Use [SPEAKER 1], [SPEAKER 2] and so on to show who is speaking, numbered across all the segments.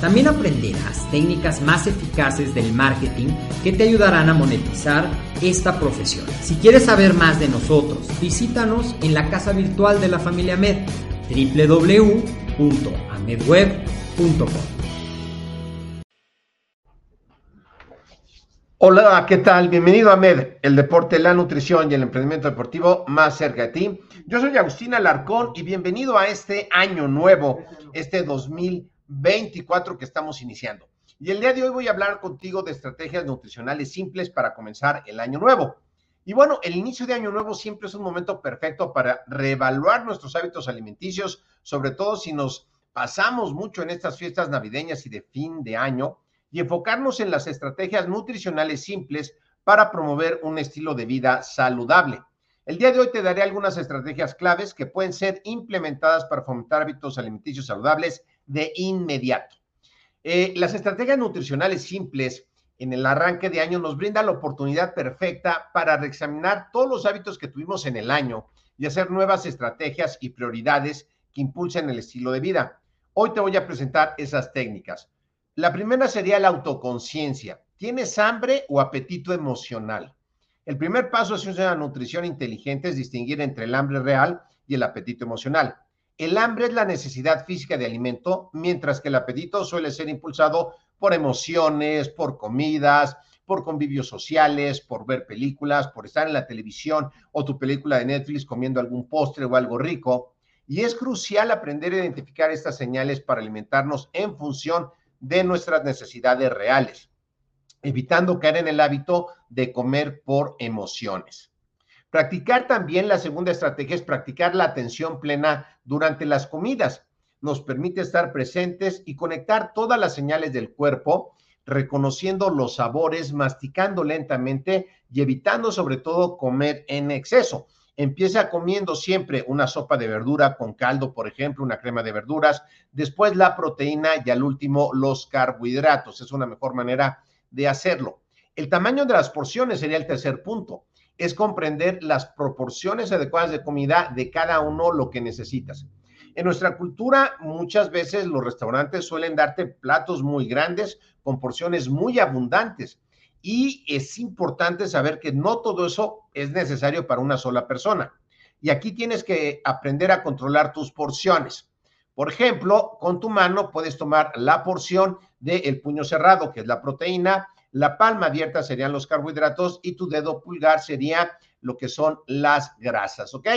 [SPEAKER 1] También aprenderás técnicas más eficaces del marketing que te ayudarán a monetizar esta profesión. Si quieres saber más de nosotros, visítanos en la casa virtual de la familia Med, www.amedweb.com.
[SPEAKER 2] Hola, ¿qué tal? Bienvenido a MED, el deporte, la nutrición y el emprendimiento deportivo más cerca de ti. Yo soy Agustín Alarcón y bienvenido a este año nuevo, este 2024 que estamos iniciando. Y el día de hoy voy a hablar contigo de estrategias nutricionales simples para comenzar el año nuevo. Y bueno, el inicio de año nuevo siempre es un momento perfecto para reevaluar nuestros hábitos alimenticios, sobre todo si nos pasamos mucho en estas fiestas navideñas y de fin de año y enfocarnos en las estrategias nutricionales simples para promover un estilo de vida saludable. El día de hoy te daré algunas estrategias claves que pueden ser implementadas para fomentar hábitos alimenticios saludables de inmediato. Eh, las estrategias nutricionales simples en el arranque de año nos brindan la oportunidad perfecta para reexaminar todos los hábitos que tuvimos en el año y hacer nuevas estrategias y prioridades que impulsen el estilo de vida. Hoy te voy a presentar esas técnicas. La primera sería la autoconciencia. ¿Tienes hambre o apetito emocional? El primer paso es una nutrición inteligente, es distinguir entre el hambre real y el apetito emocional. El hambre es la necesidad física de alimento, mientras que el apetito suele ser impulsado por emociones, por comidas, por convivios sociales, por ver películas, por estar en la televisión o tu película de Netflix comiendo algún postre o algo rico. Y es crucial aprender a identificar estas señales para alimentarnos en función de nuestras necesidades reales, evitando caer en el hábito de comer por emociones. Practicar también, la segunda estrategia es practicar la atención plena durante las comidas. Nos permite estar presentes y conectar todas las señales del cuerpo, reconociendo los sabores, masticando lentamente y evitando sobre todo comer en exceso. Empieza comiendo siempre una sopa de verdura con caldo, por ejemplo, una crema de verduras, después la proteína y al último los carbohidratos. Es una mejor manera de hacerlo. El tamaño de las porciones sería el tercer punto. Es comprender las proporciones adecuadas de comida de cada uno lo que necesitas. En nuestra cultura, muchas veces los restaurantes suelen darte platos muy grandes con porciones muy abundantes y es importante saber que no todo eso es necesario para una sola persona. Y aquí tienes que aprender a controlar tus porciones. Por ejemplo, con tu mano puedes tomar la porción del puño cerrado, que es la proteína, la palma abierta serían los carbohidratos y tu dedo pulgar sería lo que son las grasas, ¿ok?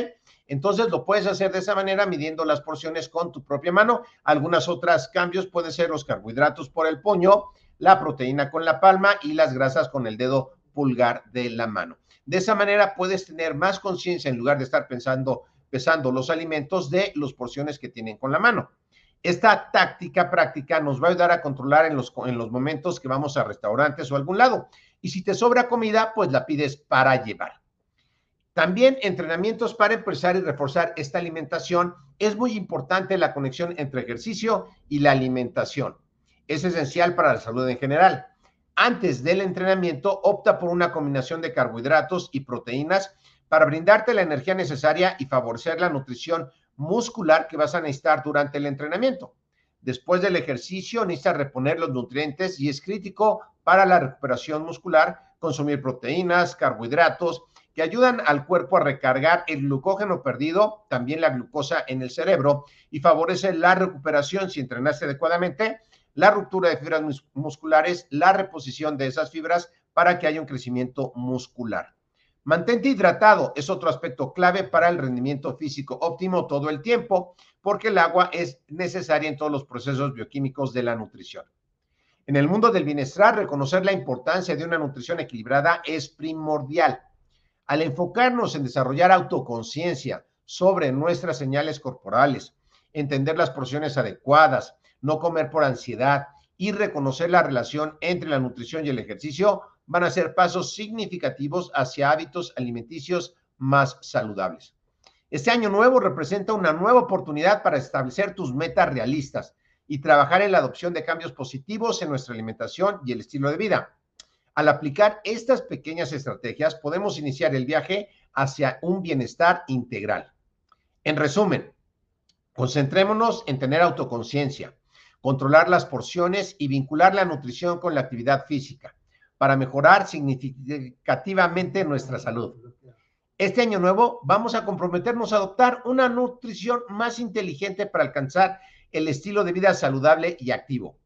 [SPEAKER 2] Entonces lo puedes hacer de esa manera, midiendo las porciones con tu propia mano. Algunas otras cambios pueden ser los carbohidratos por el puño, la proteína con la palma y las grasas con el dedo pulgar de la mano. De esa manera puedes tener más conciencia en lugar de estar pensando, pesando los alimentos de las porciones que tienen con la mano. Esta táctica práctica nos va a ayudar a controlar en los, en los momentos que vamos a restaurantes o algún lado. Y si te sobra comida, pues la pides para llevar. También entrenamientos para empezar y reforzar esta alimentación. Es muy importante la conexión entre ejercicio y la alimentación es esencial para la salud en general. Antes del entrenamiento, opta por una combinación de carbohidratos y proteínas para brindarte la energía necesaria y favorecer la nutrición muscular que vas a necesitar durante el entrenamiento. Después del ejercicio, necesitas reponer los nutrientes y es crítico para la recuperación muscular consumir proteínas, carbohidratos que ayudan al cuerpo a recargar el glucógeno perdido, también la glucosa en el cerebro, y favorece la recuperación si entrenaste adecuadamente, la ruptura de fibras musculares, la reposición de esas fibras para que haya un crecimiento muscular. Mantente hidratado es otro aspecto clave para el rendimiento físico óptimo todo el tiempo, porque el agua es necesaria en todos los procesos bioquímicos de la nutrición. En el mundo del bienestar, reconocer la importancia de una nutrición equilibrada es primordial. Al enfocarnos en desarrollar autoconciencia sobre nuestras señales corporales, entender las porciones adecuadas, no comer por ansiedad y reconocer la relación entre la nutrición y el ejercicio, van a ser pasos significativos hacia hábitos alimenticios más saludables. Este año nuevo representa una nueva oportunidad para establecer tus metas realistas y trabajar en la adopción de cambios positivos en nuestra alimentación y el estilo de vida. Al aplicar estas pequeñas estrategias, podemos iniciar el viaje hacia un bienestar integral. En resumen, concentrémonos en tener autoconciencia, controlar las porciones y vincular la nutrición con la actividad física para mejorar significativamente nuestra salud. Este año nuevo vamos a comprometernos a adoptar una nutrición más inteligente para alcanzar el estilo de vida saludable y activo.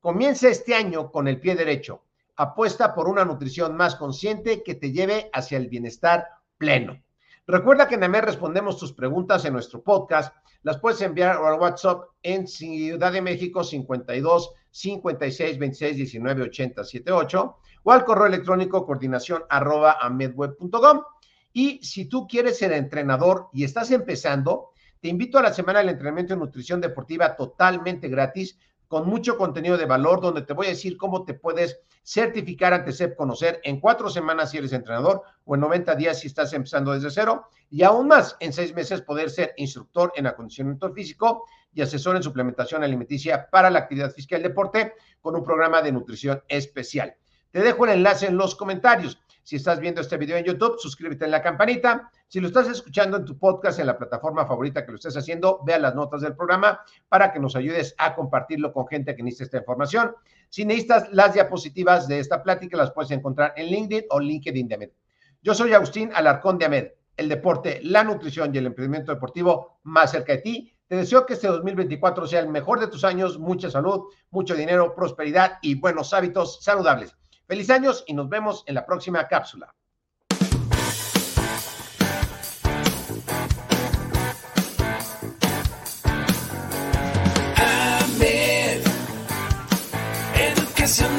[SPEAKER 2] Comienza este año con el pie derecho. Apuesta por una nutrición más consciente que te lleve hacia el bienestar pleno. Recuerda que en AMER respondemos tus preguntas en nuestro podcast. Las puedes enviar al WhatsApp en Ciudad de México 52 56 26 19 80 78 o al correo electrónico coordinación arroba amedweb.com. Y si tú quieres ser entrenador y estás empezando, te invito a la semana del entrenamiento de nutrición deportiva totalmente gratis con mucho contenido de valor, donde te voy a decir cómo te puedes certificar ante SEP Conocer en cuatro semanas si eres entrenador o en 90 días si estás empezando desde cero y aún más en seis meses poder ser instructor en acondicionamiento físico y asesor en suplementación alimenticia para la actividad física y el deporte con un programa de nutrición especial. Te dejo el enlace en los comentarios. Si estás viendo este video en YouTube, suscríbete en la campanita. Si lo estás escuchando en tu podcast, en la plataforma favorita que lo estés haciendo, vea las notas del programa para que nos ayudes a compartirlo con gente que necesita esta información. Si necesitas las diapositivas de esta plática, las puedes encontrar en LinkedIn o LinkedIn de AMED. Yo soy Agustín Alarcón de AMED, el deporte, la nutrición y el emprendimiento deportivo más cerca de ti. Te deseo que este 2024 sea el mejor de tus años, mucha salud, mucho dinero, prosperidad y buenos hábitos saludables. Feliz años y nos vemos en la próxima cápsula.
[SPEAKER 3] Educación